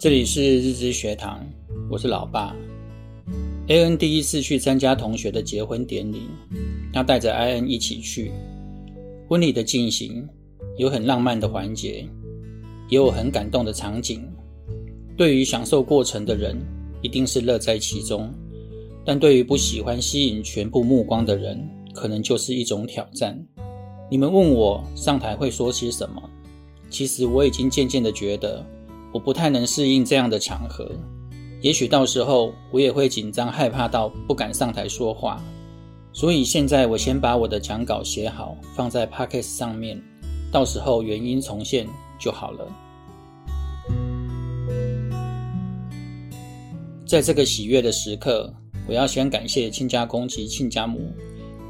这里是日知学堂，我是老爸。AN 第一次去参加同学的结婚典礼，他带着 IN 一起去。婚礼的进行有很浪漫的环节，也有很感动的场景。对于享受过程的人，一定是乐在其中；但对于不喜欢吸引全部目光的人，可能就是一种挑战。你们问我上台会说些什么？其实我已经渐渐的觉得。我不太能适应这样的场合，也许到时候我也会紧张害怕到不敢上台说话。所以现在我先把我的讲稿写好，放在 p o c k e t 上面，到时候原音重现就好了。在这个喜悦的时刻，我要先感谢亲家公及亲家母，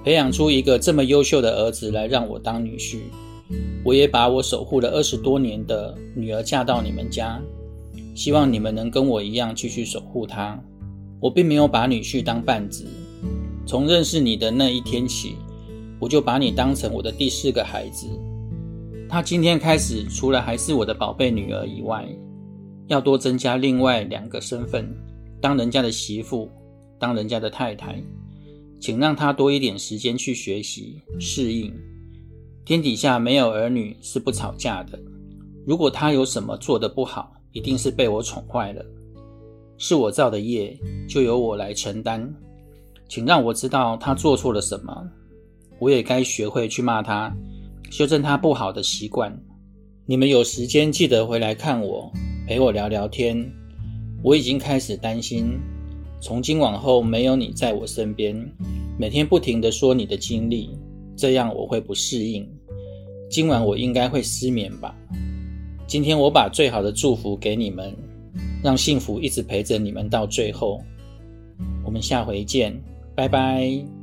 培养出一个这么优秀的儿子来让我当女婿。我也把我守护了二十多年的女儿嫁到你们家，希望你们能跟我一样继续守护她。我并没有把女婿当绊子，从认识你的那一天起，我就把你当成我的第四个孩子。她今天开始，除了还是我的宝贝女儿以外，要多增加另外两个身份，当人家的媳妇，当人家的太太。请让她多一点时间去学习适应。天底下没有儿女是不吵架的。如果他有什么做的不好，一定是被我宠坏了。是我造的业，就由我来承担。请让我知道他做错了什么，我也该学会去骂他，修正他不好的习惯。你们有时间记得回来看我，陪我聊聊天。我已经开始担心，从今往后没有你在我身边，每天不停地说你的经历，这样我会不适应。今晚我应该会失眠吧。今天我把最好的祝福给你们，让幸福一直陪着你们到最后。我们下回见，拜拜。